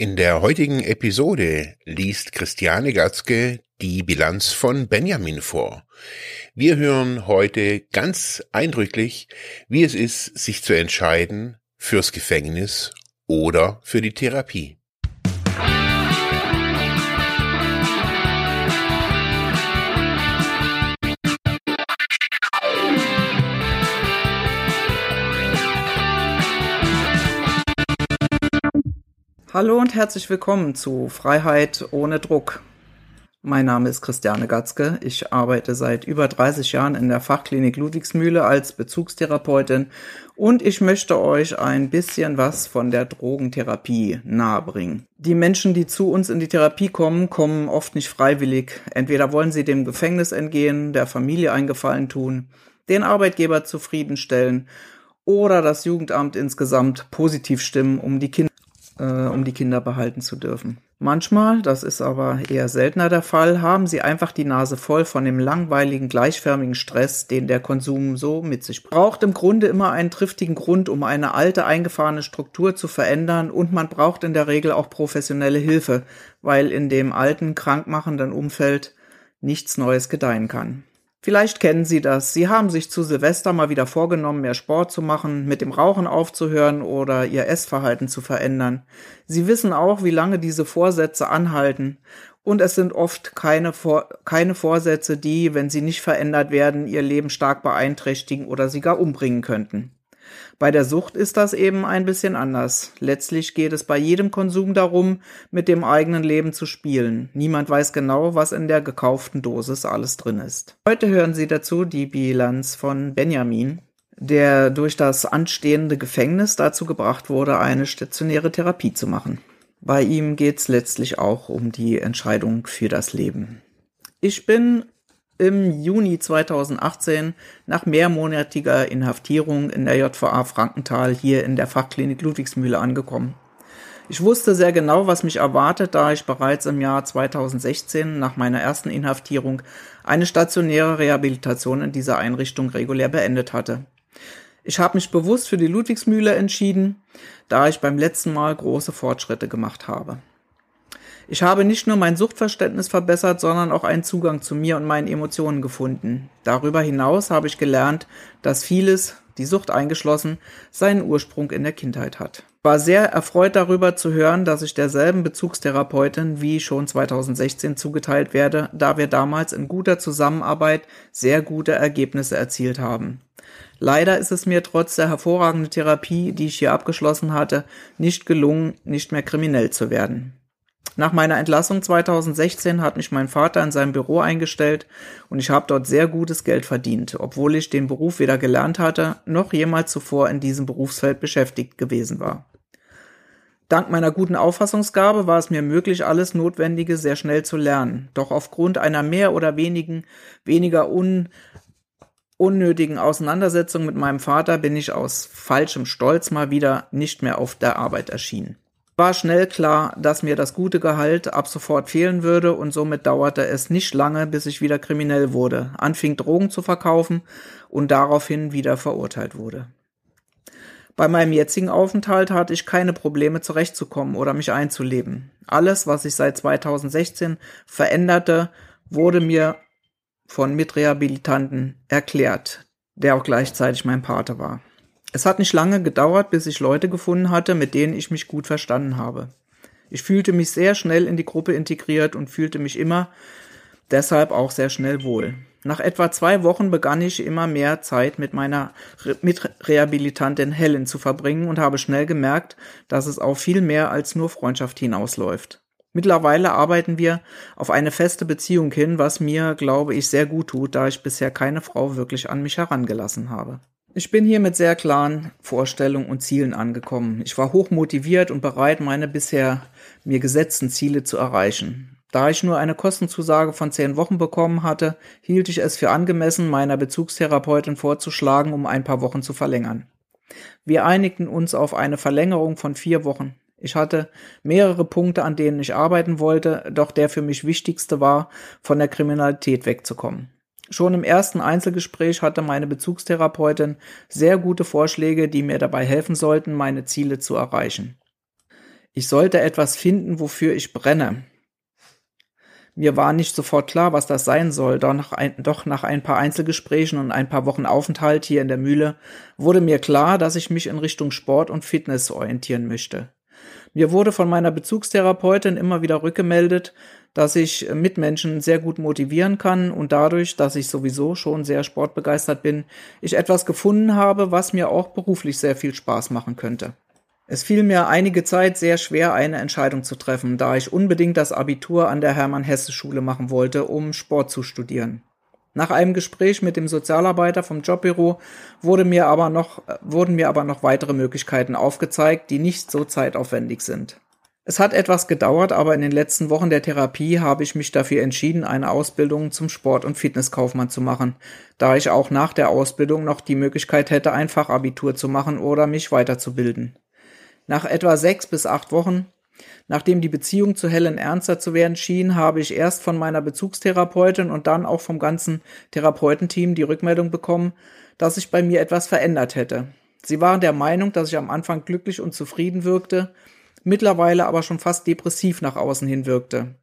In der heutigen Episode liest Christiane Gatzke die Bilanz von Benjamin vor. Wir hören heute ganz eindrücklich, wie es ist, sich zu entscheiden fürs Gefängnis oder für die Therapie. Hallo und herzlich willkommen zu Freiheit ohne Druck. Mein Name ist Christiane Gatzke. Ich arbeite seit über 30 Jahren in der Fachklinik Ludwigsmühle als Bezugstherapeutin und ich möchte euch ein bisschen was von der Drogentherapie nahebringen. Die Menschen, die zu uns in die Therapie kommen, kommen oft nicht freiwillig. Entweder wollen sie dem Gefängnis entgehen, der Familie einen Gefallen tun, den Arbeitgeber zufriedenstellen oder das Jugendamt insgesamt positiv stimmen, um die Kinder äh, um die Kinder behalten zu dürfen. Manchmal, das ist aber eher seltener der Fall, haben sie einfach die Nase voll von dem langweiligen, gleichförmigen Stress, den der Konsum so mit sich braucht. Im Grunde immer einen triftigen Grund, um eine alte, eingefahrene Struktur zu verändern und man braucht in der Regel auch professionelle Hilfe, weil in dem alten, krankmachenden Umfeld nichts Neues gedeihen kann. Vielleicht kennen Sie das. Sie haben sich zu Silvester mal wieder vorgenommen, mehr Sport zu machen, mit dem Rauchen aufzuhören oder Ihr Essverhalten zu verändern. Sie wissen auch, wie lange diese Vorsätze anhalten. Und es sind oft keine, Vor keine Vorsätze, die, wenn sie nicht verändert werden, Ihr Leben stark beeinträchtigen oder Sie gar umbringen könnten. Bei der Sucht ist das eben ein bisschen anders. Letztlich geht es bei jedem Konsum darum, mit dem eigenen Leben zu spielen. Niemand weiß genau, was in der gekauften Dosis alles drin ist. Heute hören Sie dazu die Bilanz von Benjamin, der durch das anstehende Gefängnis dazu gebracht wurde, eine stationäre Therapie zu machen. Bei ihm geht es letztlich auch um die Entscheidung für das Leben. Ich bin im Juni 2018 nach mehrmonatiger Inhaftierung in der JVA Frankenthal hier in der Fachklinik Ludwigsmühle angekommen. Ich wusste sehr genau, was mich erwartet, da ich bereits im Jahr 2016 nach meiner ersten Inhaftierung eine stationäre Rehabilitation in dieser Einrichtung regulär beendet hatte. Ich habe mich bewusst für die Ludwigsmühle entschieden, da ich beim letzten Mal große Fortschritte gemacht habe. Ich habe nicht nur mein Suchtverständnis verbessert, sondern auch einen Zugang zu mir und meinen Emotionen gefunden. Darüber hinaus habe ich gelernt, dass vieles, die Sucht eingeschlossen, seinen Ursprung in der Kindheit hat. War sehr erfreut darüber zu hören, dass ich derselben Bezugstherapeutin wie schon 2016 zugeteilt werde, da wir damals in guter Zusammenarbeit sehr gute Ergebnisse erzielt haben. Leider ist es mir trotz der hervorragenden Therapie, die ich hier abgeschlossen hatte, nicht gelungen, nicht mehr kriminell zu werden. Nach meiner Entlassung 2016 hat mich mein Vater in seinem Büro eingestellt und ich habe dort sehr gutes Geld verdient, obwohl ich den Beruf weder gelernt hatte, noch jemals zuvor in diesem Berufsfeld beschäftigt gewesen war. Dank meiner guten Auffassungsgabe war es mir möglich, alles Notwendige sehr schnell zu lernen. Doch aufgrund einer mehr oder wenigen, weniger un, unnötigen Auseinandersetzung mit meinem Vater bin ich aus falschem Stolz mal wieder nicht mehr auf der Arbeit erschienen war schnell klar, dass mir das gute Gehalt ab sofort fehlen würde und somit dauerte es nicht lange, bis ich wieder kriminell wurde, anfing Drogen zu verkaufen und daraufhin wieder verurteilt wurde. Bei meinem jetzigen Aufenthalt hatte ich keine Probleme zurechtzukommen oder mich einzuleben. Alles, was sich seit 2016 veränderte, wurde mir von Mitrehabilitanten erklärt, der auch gleichzeitig mein Pate war. Es hat nicht lange gedauert, bis ich Leute gefunden hatte, mit denen ich mich gut verstanden habe. Ich fühlte mich sehr schnell in die Gruppe integriert und fühlte mich immer deshalb auch sehr schnell wohl. Nach etwa zwei Wochen begann ich immer mehr Zeit mit meiner Re Mitrehabilitantin Helen zu verbringen und habe schnell gemerkt, dass es auf viel mehr als nur Freundschaft hinausläuft. Mittlerweile arbeiten wir auf eine feste Beziehung hin, was mir, glaube ich, sehr gut tut, da ich bisher keine Frau wirklich an mich herangelassen habe. Ich bin hier mit sehr klaren Vorstellungen und Zielen angekommen. Ich war hoch motiviert und bereit, meine bisher mir gesetzten Ziele zu erreichen. Da ich nur eine Kostenzusage von zehn Wochen bekommen hatte, hielt ich es für angemessen, meiner Bezugstherapeutin vorzuschlagen, um ein paar Wochen zu verlängern. Wir einigten uns auf eine Verlängerung von vier Wochen. Ich hatte mehrere Punkte, an denen ich arbeiten wollte, doch der für mich wichtigste war, von der Kriminalität wegzukommen. Schon im ersten Einzelgespräch hatte meine Bezugstherapeutin sehr gute Vorschläge, die mir dabei helfen sollten, meine Ziele zu erreichen. Ich sollte etwas finden, wofür ich brenne. Mir war nicht sofort klar, was das sein soll, doch nach, ein, doch nach ein paar Einzelgesprächen und ein paar Wochen Aufenthalt hier in der Mühle wurde mir klar, dass ich mich in Richtung Sport und Fitness orientieren möchte. Mir wurde von meiner Bezugstherapeutin immer wieder rückgemeldet, dass ich Mitmenschen sehr gut motivieren kann und dadurch, dass ich sowieso schon sehr sportbegeistert bin, ich etwas gefunden habe, was mir auch beruflich sehr viel Spaß machen könnte. Es fiel mir einige Zeit sehr schwer, eine Entscheidung zu treffen, da ich unbedingt das Abitur an der Hermann-Hesse-Schule machen wollte, um Sport zu studieren. Nach einem Gespräch mit dem Sozialarbeiter vom Jobbüro wurde mir aber noch, wurden mir aber noch weitere Möglichkeiten aufgezeigt, die nicht so zeitaufwendig sind. Es hat etwas gedauert, aber in den letzten Wochen der Therapie habe ich mich dafür entschieden, eine Ausbildung zum Sport- und Fitnesskaufmann zu machen, da ich auch nach der Ausbildung noch die Möglichkeit hätte, ein Fachabitur zu machen oder mich weiterzubilden. Nach etwa sechs bis acht Wochen, nachdem die Beziehung zu Helen ernster zu werden schien, habe ich erst von meiner Bezugstherapeutin und dann auch vom ganzen Therapeutenteam die Rückmeldung bekommen, dass sich bei mir etwas verändert hätte. Sie waren der Meinung, dass ich am Anfang glücklich und zufrieden wirkte, mittlerweile aber schon fast depressiv nach außen hin wirkte.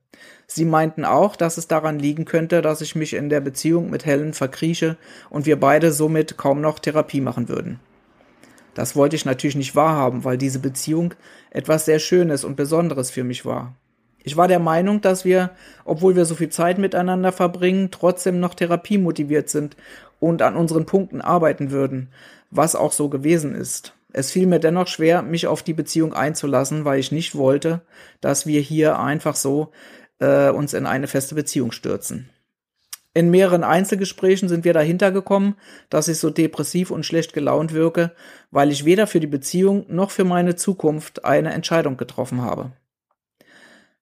Sie meinten auch, dass es daran liegen könnte, dass ich mich in der Beziehung mit Helen verkrieche und wir beide somit kaum noch Therapie machen würden. Das wollte ich natürlich nicht wahrhaben, weil diese Beziehung etwas sehr Schönes und Besonderes für mich war. Ich war der Meinung, dass wir, obwohl wir so viel Zeit miteinander verbringen, trotzdem noch therapiemotiviert sind und an unseren Punkten arbeiten würden, was auch so gewesen ist. Es fiel mir dennoch schwer, mich auf die Beziehung einzulassen, weil ich nicht wollte, dass wir hier einfach so äh, uns in eine feste Beziehung stürzen. In mehreren Einzelgesprächen sind wir dahinter gekommen, dass ich so depressiv und schlecht gelaunt wirke, weil ich weder für die Beziehung noch für meine Zukunft eine Entscheidung getroffen habe.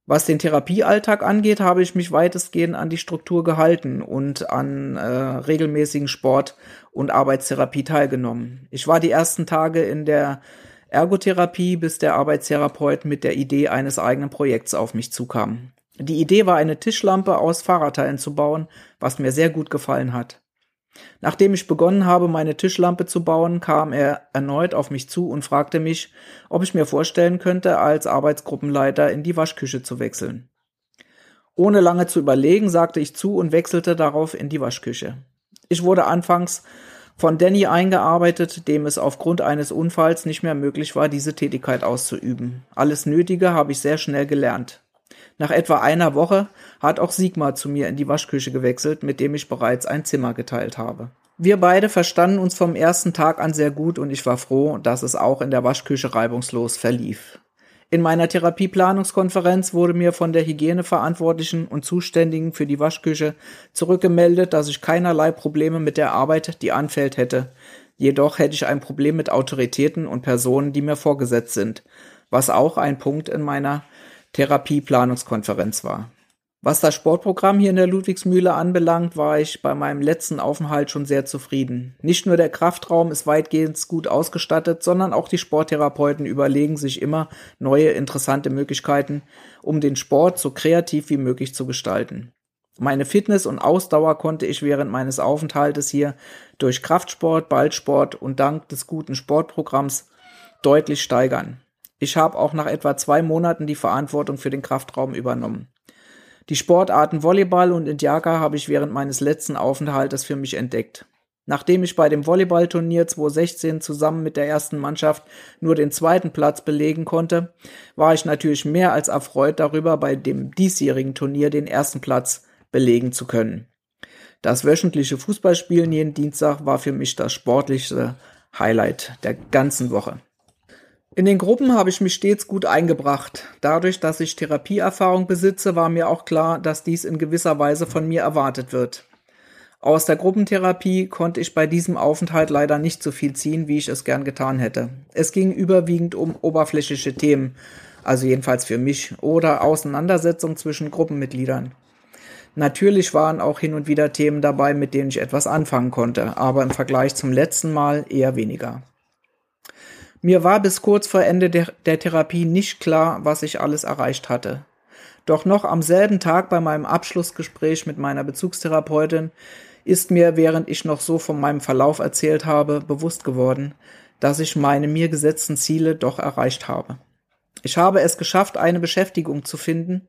Was den Therapiealltag angeht, habe ich mich weitestgehend an die Struktur gehalten und an äh, regelmäßigen Sport- und Arbeitstherapie teilgenommen. Ich war die ersten Tage in der Ergotherapie, bis der Arbeitstherapeut mit der Idee eines eigenen Projekts auf mich zukam. Die Idee war, eine Tischlampe aus Fahrradteilen zu bauen, was mir sehr gut gefallen hat. Nachdem ich begonnen habe, meine Tischlampe zu bauen, kam er erneut auf mich zu und fragte mich, ob ich mir vorstellen könnte, als Arbeitsgruppenleiter in die Waschküche zu wechseln. Ohne lange zu überlegen, sagte ich zu und wechselte darauf in die Waschküche. Ich wurde anfangs von Danny eingearbeitet, dem es aufgrund eines Unfalls nicht mehr möglich war, diese Tätigkeit auszuüben. Alles Nötige habe ich sehr schnell gelernt. Nach etwa einer Woche hat auch Sigmar zu mir in die Waschküche gewechselt, mit dem ich bereits ein Zimmer geteilt habe. Wir beide verstanden uns vom ersten Tag an sehr gut und ich war froh, dass es auch in der Waschküche reibungslos verlief. In meiner Therapieplanungskonferenz wurde mir von der Hygieneverantwortlichen und Zuständigen für die Waschküche zurückgemeldet, dass ich keinerlei Probleme mit der Arbeit, die anfällt, hätte. Jedoch hätte ich ein Problem mit Autoritäten und Personen, die mir vorgesetzt sind, was auch ein Punkt in meiner Therapieplanungskonferenz war. Was das Sportprogramm hier in der Ludwigsmühle anbelangt, war ich bei meinem letzten Aufenthalt schon sehr zufrieden. Nicht nur der Kraftraum ist weitgehend gut ausgestattet, sondern auch die Sporttherapeuten überlegen sich immer neue interessante Möglichkeiten, um den Sport so kreativ wie möglich zu gestalten. Meine Fitness und Ausdauer konnte ich während meines Aufenthaltes hier durch Kraftsport, Ballsport und dank des guten Sportprogramms deutlich steigern. Ich habe auch nach etwa zwei Monaten die Verantwortung für den Kraftraum übernommen. Die Sportarten Volleyball und Indiaka habe ich während meines letzten Aufenthaltes für mich entdeckt. Nachdem ich bei dem Volleyballturnier 2016 zusammen mit der ersten Mannschaft nur den zweiten Platz belegen konnte, war ich natürlich mehr als erfreut darüber, bei dem diesjährigen Turnier den ersten Platz belegen zu können. Das wöchentliche Fußballspielen jeden Dienstag war für mich das sportlichste Highlight der ganzen Woche. In den Gruppen habe ich mich stets gut eingebracht. Dadurch, dass ich Therapieerfahrung besitze, war mir auch klar, dass dies in gewisser Weise von mir erwartet wird. Aus der Gruppentherapie konnte ich bei diesem Aufenthalt leider nicht so viel ziehen, wie ich es gern getan hätte. Es ging überwiegend um oberflächliche Themen, also jedenfalls für mich, oder Auseinandersetzungen zwischen Gruppenmitgliedern. Natürlich waren auch hin und wieder Themen dabei, mit denen ich etwas anfangen konnte, aber im Vergleich zum letzten Mal eher weniger. Mir war bis kurz vor Ende der, der Therapie nicht klar, was ich alles erreicht hatte. Doch noch am selben Tag bei meinem Abschlussgespräch mit meiner Bezugstherapeutin ist mir, während ich noch so von meinem Verlauf erzählt habe, bewusst geworden, dass ich meine mir gesetzten Ziele doch erreicht habe. Ich habe es geschafft, eine Beschäftigung zu finden,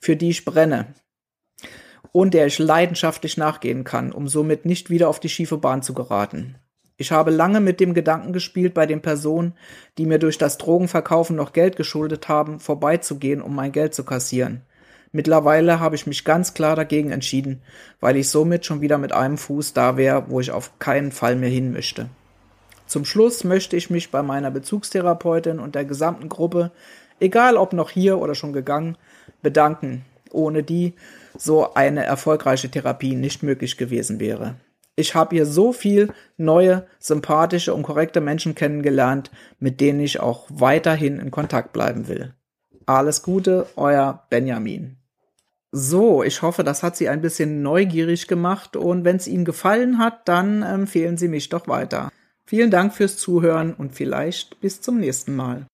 für die ich brenne und der ich leidenschaftlich nachgehen kann, um somit nicht wieder auf die schiefe Bahn zu geraten. Ich habe lange mit dem Gedanken gespielt, bei den Personen, die mir durch das Drogenverkaufen noch Geld geschuldet haben, vorbeizugehen, um mein Geld zu kassieren. Mittlerweile habe ich mich ganz klar dagegen entschieden, weil ich somit schon wieder mit einem Fuß da wäre, wo ich auf keinen Fall mehr hin möchte. Zum Schluss möchte ich mich bei meiner Bezugstherapeutin und der gesamten Gruppe, egal ob noch hier oder schon gegangen, bedanken, ohne die so eine erfolgreiche Therapie nicht möglich gewesen wäre. Ich habe hier so viel neue, sympathische und korrekte Menschen kennengelernt, mit denen ich auch weiterhin in Kontakt bleiben will. Alles Gute, euer Benjamin. So, ich hoffe, das hat Sie ein bisschen neugierig gemacht und wenn es Ihnen gefallen hat, dann empfehlen Sie mich doch weiter. Vielen Dank fürs Zuhören und vielleicht bis zum nächsten Mal.